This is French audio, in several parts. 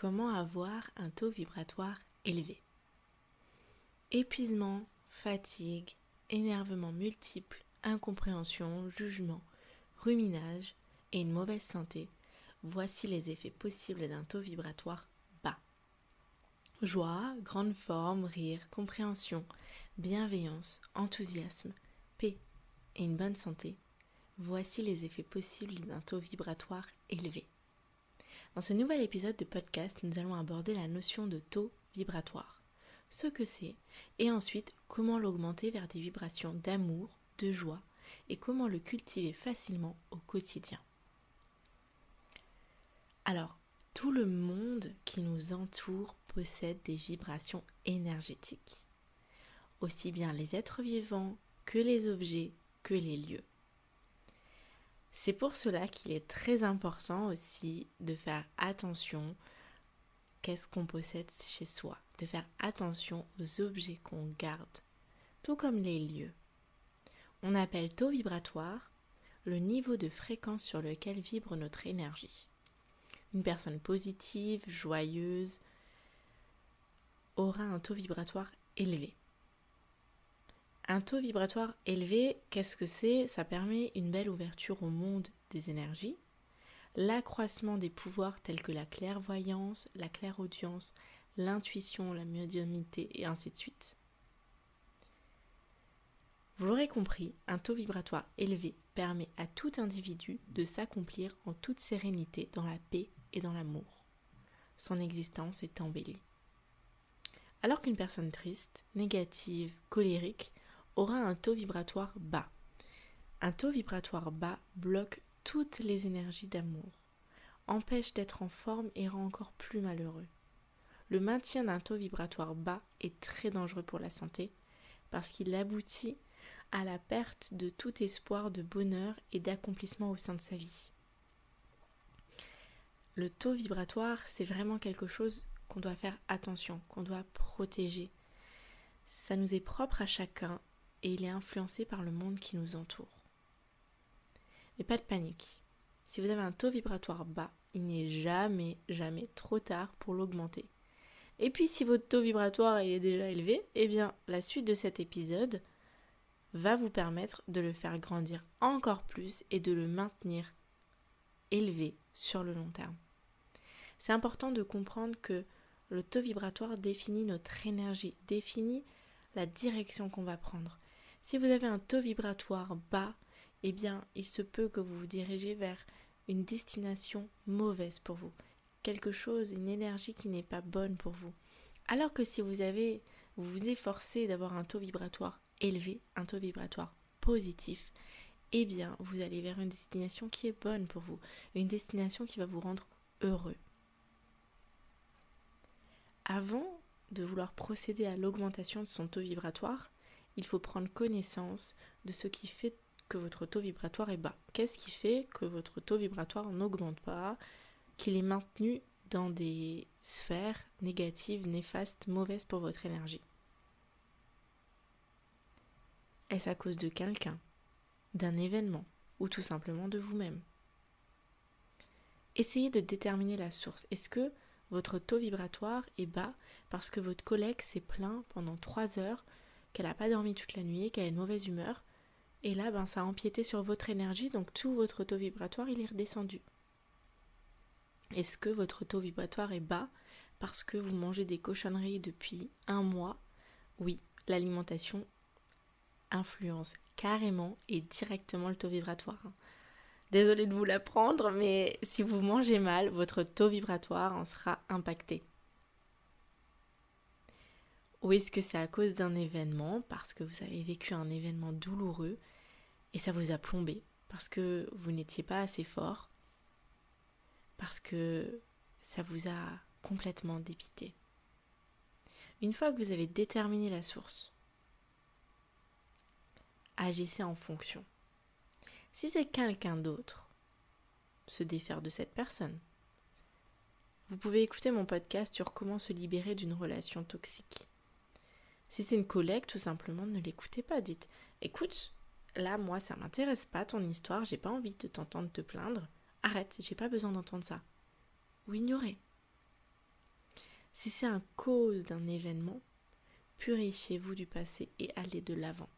Comment avoir un taux vibratoire élevé. Épuisement, fatigue, énervement multiple, incompréhension, jugement, ruminage et une mauvaise santé, voici les effets possibles d'un taux vibratoire bas. Joie, grande forme, rire, compréhension, bienveillance, enthousiasme, paix et une bonne santé, voici les effets possibles d'un taux vibratoire élevé. Dans ce nouvel épisode de podcast, nous allons aborder la notion de taux vibratoire, ce que c'est, et ensuite comment l'augmenter vers des vibrations d'amour, de joie, et comment le cultiver facilement au quotidien. Alors, tout le monde qui nous entoure possède des vibrations énergétiques, aussi bien les êtres vivants que les objets que les lieux. C'est pour cela qu'il est très important aussi de faire attention qu'est-ce qu'on possède chez soi, de faire attention aux objets qu'on garde, tout comme les lieux. On appelle taux vibratoire le niveau de fréquence sur lequel vibre notre énergie. Une personne positive, joyeuse, aura un taux vibratoire élevé. Un taux vibratoire élevé, qu'est-ce que c'est? Ça permet une belle ouverture au monde des énergies, l'accroissement des pouvoirs tels que la clairvoyance, la clairaudience, l'intuition, la médiumnité et ainsi de suite. Vous l'aurez compris, un taux vibratoire élevé permet à tout individu de s'accomplir en toute sérénité dans la paix et dans l'amour. Son existence est embellie. Alors qu'une personne triste, négative, colérique aura un taux vibratoire bas. Un taux vibratoire bas bloque toutes les énergies d'amour, empêche d'être en forme et rend encore plus malheureux. Le maintien d'un taux vibratoire bas est très dangereux pour la santé parce qu'il aboutit à la perte de tout espoir de bonheur et d'accomplissement au sein de sa vie. Le taux vibratoire, c'est vraiment quelque chose qu'on doit faire attention, qu'on doit protéger. Ça nous est propre à chacun et il est influencé par le monde qui nous entoure. Mais pas de panique. Si vous avez un taux vibratoire bas, il n'est jamais, jamais trop tard pour l'augmenter. Et puis si votre taux vibratoire est déjà élevé, eh bien la suite de cet épisode va vous permettre de le faire grandir encore plus et de le maintenir élevé sur le long terme. C'est important de comprendre que le taux vibratoire définit notre énergie, définit la direction qu'on va prendre. Si vous avez un taux vibratoire bas, eh bien, il se peut que vous vous dirigez vers une destination mauvaise pour vous, quelque chose, une énergie qui n'est pas bonne pour vous. Alors que si vous avez, vous vous efforcez d'avoir un taux vibratoire élevé, un taux vibratoire positif, eh bien, vous allez vers une destination qui est bonne pour vous, une destination qui va vous rendre heureux. Avant de vouloir procéder à l'augmentation de son taux vibratoire, il faut prendre connaissance de ce qui fait que votre taux vibratoire est bas. Qu'est-ce qui fait que votre taux vibratoire n'augmente pas, qu'il est maintenu dans des sphères négatives, néfastes, mauvaises pour votre énergie? Est-ce à cause de quelqu'un, d'un événement ou tout simplement de vous-même? Essayez de déterminer la source. Est-ce que votre taux vibratoire est bas parce que votre collègue s'est plaint pendant 3 heures qu'elle n'a pas dormi toute la nuit, qu'elle a une mauvaise humeur. Et là, ben, ça a empiété sur votre énergie, donc tout votre taux vibratoire, il est redescendu. Est-ce que votre taux vibratoire est bas parce que vous mangez des cochonneries depuis un mois? Oui, l'alimentation influence carrément et directement le taux vibratoire. Désolée de vous l'apprendre, mais si vous mangez mal, votre taux vibratoire en sera impacté. Ou est-ce que c'est à cause d'un événement, parce que vous avez vécu un événement douloureux et ça vous a plombé, parce que vous n'étiez pas assez fort, parce que ça vous a complètement dépité? Une fois que vous avez déterminé la source, agissez en fonction. Si c'est quelqu'un d'autre, se défaire de cette personne. Vous pouvez écouter mon podcast sur comment se libérer d'une relation toxique. Si c'est une collègue, tout simplement, ne l'écoutez pas. Dites écoute, là, moi, ça m'intéresse pas ton histoire, j'ai pas envie de t'entendre te plaindre. Arrête, j'ai pas besoin d'entendre ça. Ou ignorez. Si c'est un cause d'un événement, purifiez-vous du passé et allez de l'avant.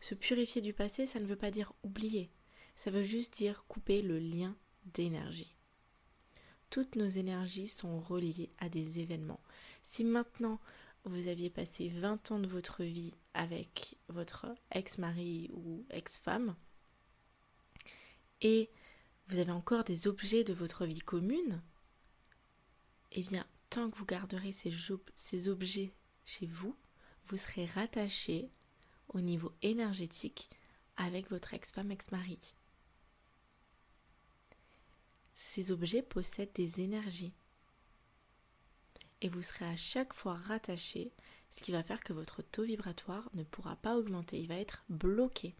Se purifier du passé, ça ne veut pas dire oublier, ça veut juste dire couper le lien d'énergie. Toutes nos énergies sont reliées à des événements. Si maintenant vous aviez passé 20 ans de votre vie avec votre ex-mari ou ex-femme, et vous avez encore des objets de votre vie commune, eh bien, tant que vous garderez ces, ces objets chez vous, vous serez rattaché au niveau énergétique avec votre ex-femme, ex-mari. Ces objets possèdent des énergies. Et vous serez à chaque fois rattaché, ce qui va faire que votre taux vibratoire ne pourra pas augmenter, il va être bloqué.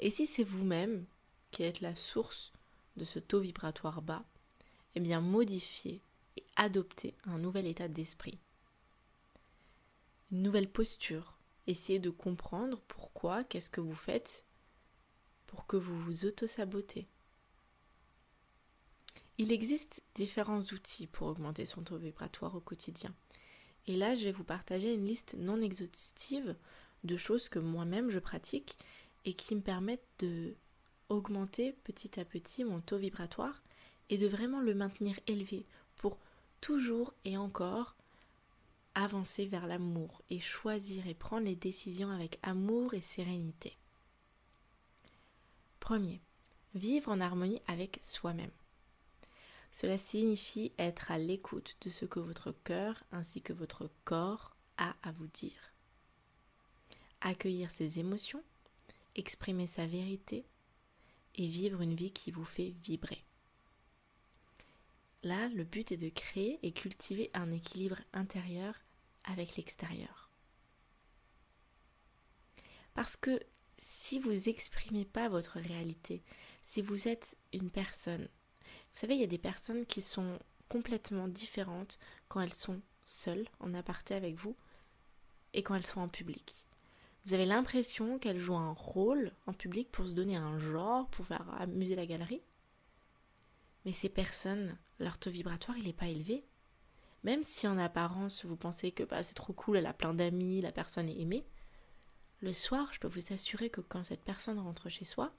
Et si c'est vous-même qui êtes la source de ce taux vibratoire bas, eh bien modifiez et adoptez un nouvel état d'esprit. Une nouvelle posture. Essayez de comprendre pourquoi, qu'est-ce que vous faites pour que vous vous auto-sabotez. Il existe différents outils pour augmenter son taux vibratoire au quotidien. Et là, je vais vous partager une liste non exhaustive de choses que moi-même je pratique et qui me permettent de augmenter petit à petit mon taux vibratoire et de vraiment le maintenir élevé pour toujours et encore avancer vers l'amour et choisir et prendre les décisions avec amour et sérénité. Premier, vivre en harmonie avec soi-même. Cela signifie être à l'écoute de ce que votre cœur ainsi que votre corps a à vous dire. Accueillir ses émotions, exprimer sa vérité et vivre une vie qui vous fait vibrer. Là, le but est de créer et cultiver un équilibre intérieur avec l'extérieur. Parce que si vous n'exprimez pas votre réalité, si vous êtes une personne, vous savez, il y a des personnes qui sont complètement différentes quand elles sont seules, en aparté avec vous, et quand elles sont en public. Vous avez l'impression qu'elles jouent un rôle en public pour se donner un genre, pour faire amuser la galerie. Mais ces personnes, leur taux vibratoire, il n'est pas élevé. Même si en apparence vous pensez que bah, c'est trop cool, elle a plein d'amis, la personne est aimée, le soir, je peux vous assurer que quand cette personne rentre chez soi,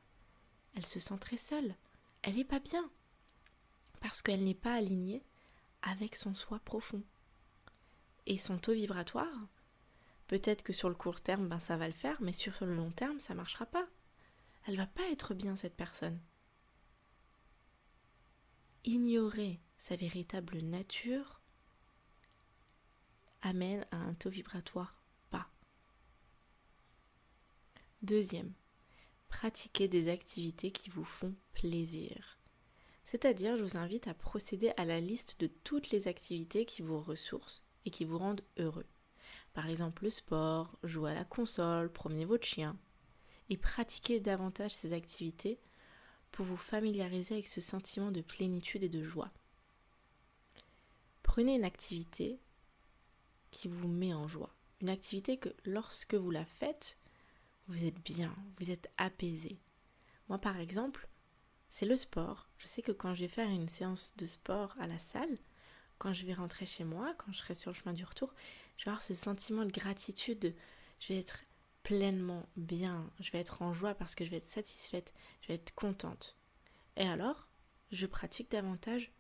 elle se sent très seule. Elle n'est pas bien. Parce qu'elle n'est pas alignée avec son soi profond. Et son taux vibratoire, peut-être que sur le court terme, ben, ça va le faire, mais sur le long terme, ça ne marchera pas. Elle va pas être bien, cette personne ignorer sa véritable nature amène à un taux vibratoire bas. Deuxième, pratiquer des activités qui vous font plaisir. C'est-à-dire, je vous invite à procéder à la liste de toutes les activités qui vous ressourcent et qui vous rendent heureux. Par exemple, le sport, jouer à la console, promener votre chien. Et pratiquer davantage ces activités pour vous familiariser avec ce sentiment de plénitude et de joie. Prenez une activité qui vous met en joie. Une activité que lorsque vous la faites, vous êtes bien, vous êtes apaisé. Moi par exemple, c'est le sport. Je sais que quand je vais faire une séance de sport à la salle, quand je vais rentrer chez moi, quand je serai sur le chemin du retour, je vais avoir ce sentiment de gratitude. Je vais être pleinement bien, je vais être en joie parce que je vais être satisfaite, je vais être contente. Et alors, je pratique davantage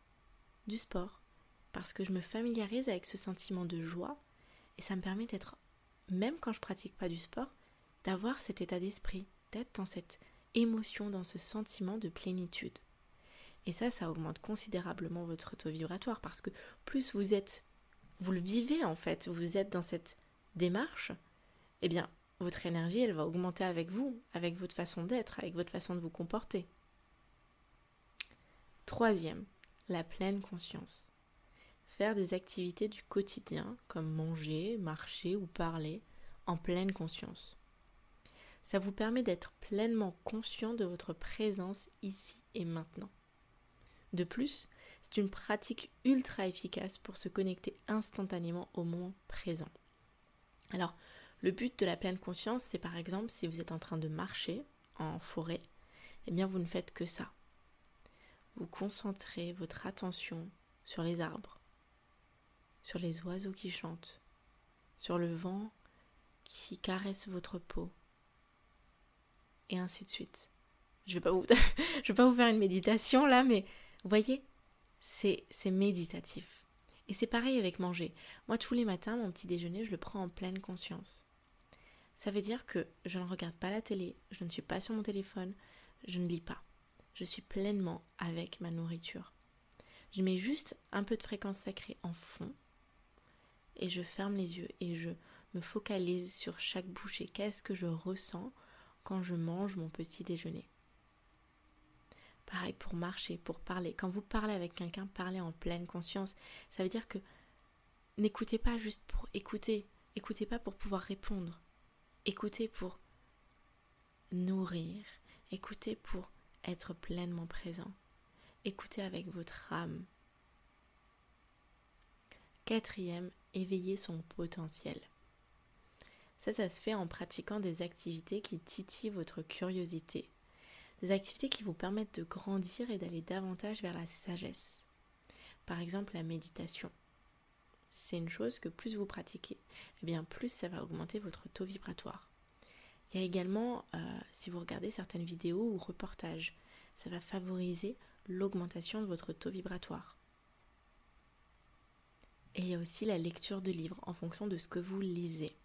du sport parce que je me familiarise avec ce sentiment de joie et ça me permet d'être, même quand je pratique pas du sport, d'avoir cet état d'esprit, d'être dans cette émotion, dans ce sentiment de plénitude. Et ça, ça augmente considérablement votre taux vibratoire parce que plus vous êtes, vous le vivez en fait, vous êtes dans cette démarche, eh bien, votre énergie, elle va augmenter avec vous, avec votre façon d'être, avec votre façon de vous comporter. Troisième, la pleine conscience. faire des activités du quotidien comme manger, marcher ou parler en pleine conscience. Ça vous permet d'être pleinement conscient de votre présence ici et maintenant. De plus, c'est une pratique ultra efficace pour se connecter instantanément au moment présent. Alors, le but de la pleine conscience, c'est par exemple si vous êtes en train de marcher en forêt, eh bien vous ne faites que ça. Vous concentrez votre attention sur les arbres, sur les oiseaux qui chantent, sur le vent qui caresse votre peau, et ainsi de suite. Je ne vais, pas vous faire une méditation là, mais vous voyez, c'est méditatif. Et c'est pareil avec manger. Moi, tous les matins, mon petit déjeuner, je le prends en pleine conscience. Ça veut dire que je ne regarde pas la télé, je ne suis pas sur mon téléphone, je ne lis pas. Je suis pleinement avec ma nourriture. Je mets juste un peu de fréquence sacrée en fond et je ferme les yeux et je me focalise sur chaque bouchée. Qu'est-ce que je ressens quand je mange mon petit déjeuner Pareil pour marcher, pour parler. Quand vous parlez avec quelqu'un, parlez en pleine conscience. Ça veut dire que n'écoutez pas juste pour écouter. Écoutez pas pour pouvoir répondre. Écoutez pour nourrir. Écoutez pour être pleinement présent. Écoutez avec votre âme. Quatrième, éveiller son potentiel. Ça, ça se fait en pratiquant des activités qui titillent votre curiosité, des activités qui vous permettent de grandir et d'aller davantage vers la sagesse. Par exemple, la méditation. C'est une chose que plus vous pratiquez, eh bien plus ça va augmenter votre taux vibratoire. Il y a également, euh, si vous regardez certaines vidéos ou reportages, ça va favoriser l'augmentation de votre taux vibratoire. Et il y a aussi la lecture de livres en fonction de ce que vous lisez.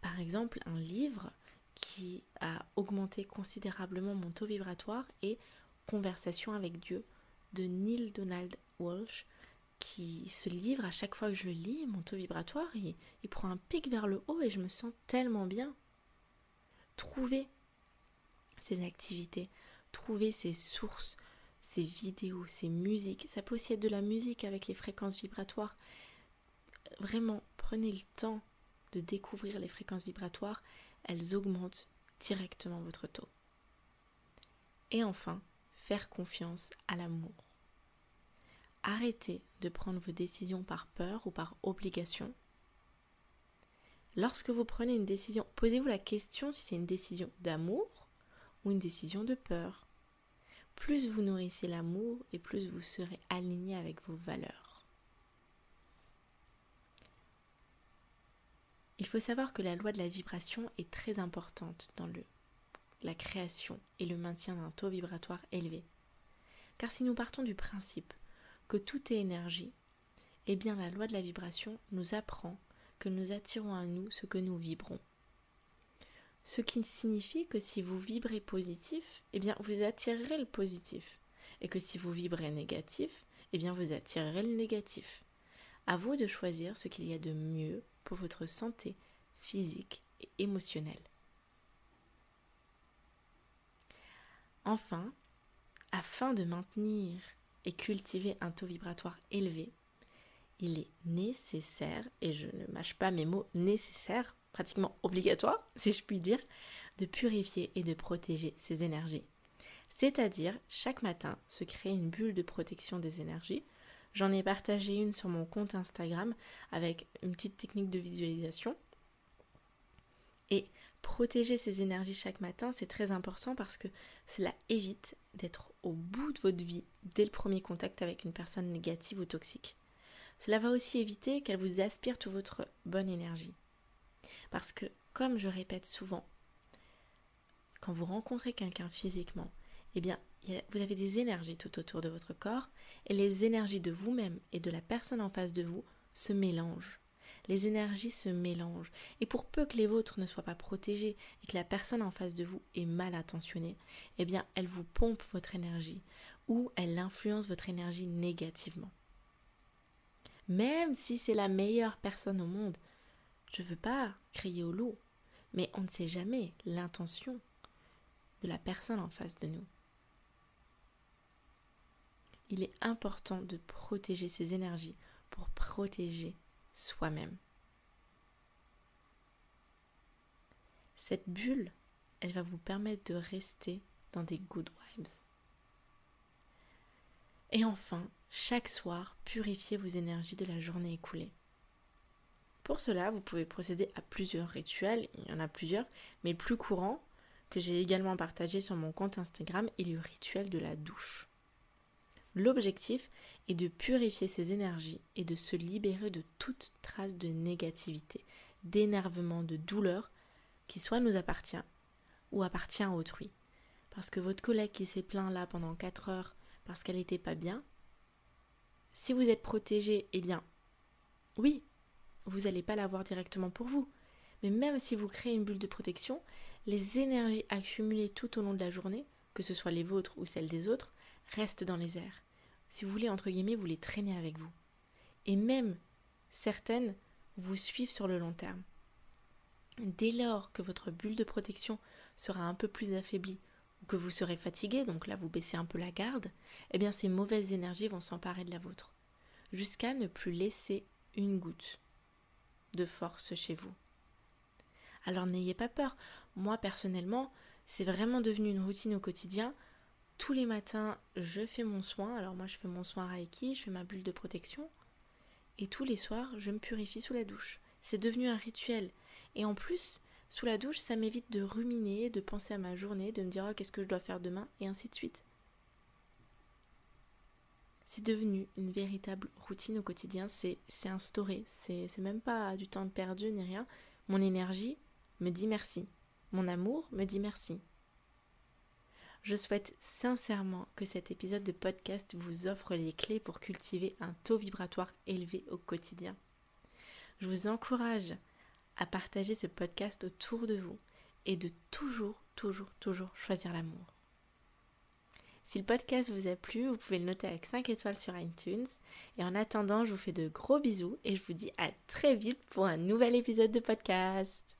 Par exemple, un livre qui a augmenté considérablement mon taux vibratoire et Conversation avec Dieu de Neil Donald Walsh qui se livre à chaque fois que je le lis, mon taux vibratoire, il, prend un pic vers le haut et je me sens tellement bien. Trouvez ces activités, trouvez ces sources, ces vidéos, ces musiques. Ça peut aussi être de la musique avec les fréquences vibratoires. Vraiment, prenez le temps de découvrir les fréquences vibratoires elles augmentent directement votre taux. Et enfin, faire confiance à l'amour. Arrêtez de prendre vos décisions par peur ou par obligation. Lorsque vous prenez une décision, posez-vous la question si c'est une décision d'amour ou une décision de peur. Plus vous nourrissez l'amour et plus vous serez aligné avec vos valeurs. Il faut savoir que la loi de la vibration est très importante dans la création et le maintien d'un taux vibratoire élevé. Car si nous partons du principe que tout est énergie, eh bien la loi de la vibration nous apprend que nous attirons à nous ce que nous vibrons. Ce qui signifie que si vous vibrez positif, eh bien vous attirerez le positif. Et que si vous vibrez négatif, eh bien vous attirerez le négatif. À vous de choisir ce qu'il y a de mieux pour votre santé physique et émotionnelle. Enfin, afin de maintenir et cultiver un taux vibratoire élevé, il est nécessaire, et je ne mâche pas mes mots nécessaire, pratiquement obligatoire, si je puis dire, de purifier et de protéger ces énergies. C'est-à-dire, chaque matin, se créer une bulle de protection des énergies J'en ai partagé une sur mon compte Instagram avec une petite technique de visualisation. Et protéger ces énergies chaque matin, c'est très important parce que cela évite d'être au bout de votre vie dès le premier contact avec une personne négative ou toxique. Cela va aussi éviter qu'elle vous aspire toute votre bonne énergie. Parce que, comme je répète souvent, quand vous rencontrez quelqu'un physiquement, eh bien, vous avez des énergies tout autour de votre corps et les énergies de vous-même et de la personne en face de vous se mélangent. Les énergies se mélangent et pour peu que les vôtres ne soient pas protégées et que la personne en face de vous est mal intentionnée, eh bien elle vous pompe votre énergie ou elle influence votre énergie négativement. Même si c'est la meilleure personne au monde, je ne veux pas crier au loup, mais on ne sait jamais l'intention de la personne en face de nous. Il est important de protéger ses énergies pour protéger soi-même. Cette bulle, elle va vous permettre de rester dans des good vibes. Et enfin, chaque soir, purifiez vos énergies de la journée écoulée. Pour cela, vous pouvez procéder à plusieurs rituels, il y en a plusieurs, mais le plus courant, que j'ai également partagé sur mon compte Instagram, est le rituel de la douche. L'objectif est de purifier ses énergies et de se libérer de toute trace de négativité, d'énervement, de douleur qui soit nous appartient ou appartient à autrui. Parce que votre collègue qui s'est plaint là pendant 4 heures parce qu'elle n'était pas bien, si vous êtes protégé, eh bien, oui, vous n'allez pas l'avoir directement pour vous. Mais même si vous créez une bulle de protection, les énergies accumulées tout au long de la journée, que ce soit les vôtres ou celles des autres, restent dans les airs. Si vous voulez, entre guillemets, vous les traînez avec vous. Et même certaines vous suivent sur le long terme. Dès lors que votre bulle de protection sera un peu plus affaiblie ou que vous serez fatigué, donc là vous baissez un peu la garde, eh bien ces mauvaises énergies vont s'emparer de la vôtre, jusqu'à ne plus laisser une goutte de force chez vous. Alors n'ayez pas peur. Moi personnellement, c'est vraiment devenu une routine au quotidien. Tous les matins, je fais mon soin. Alors moi, je fais mon soin Reiki, je fais ma bulle de protection. Et tous les soirs, je me purifie sous la douche. C'est devenu un rituel. Et en plus, sous la douche, ça m'évite de ruminer, de penser à ma journée, de me dire oh, qu'est-ce que je dois faire demain, et ainsi de suite. C'est devenu une véritable routine au quotidien, c'est instauré, c'est même pas du temps perdu ni rien. Mon énergie me dit merci, mon amour me dit merci. Je souhaite sincèrement que cet épisode de podcast vous offre les clés pour cultiver un taux vibratoire élevé au quotidien. Je vous encourage à partager ce podcast autour de vous et de toujours, toujours, toujours choisir l'amour. Si le podcast vous a plu, vous pouvez le noter avec 5 étoiles sur iTunes. Et en attendant, je vous fais de gros bisous et je vous dis à très vite pour un nouvel épisode de podcast.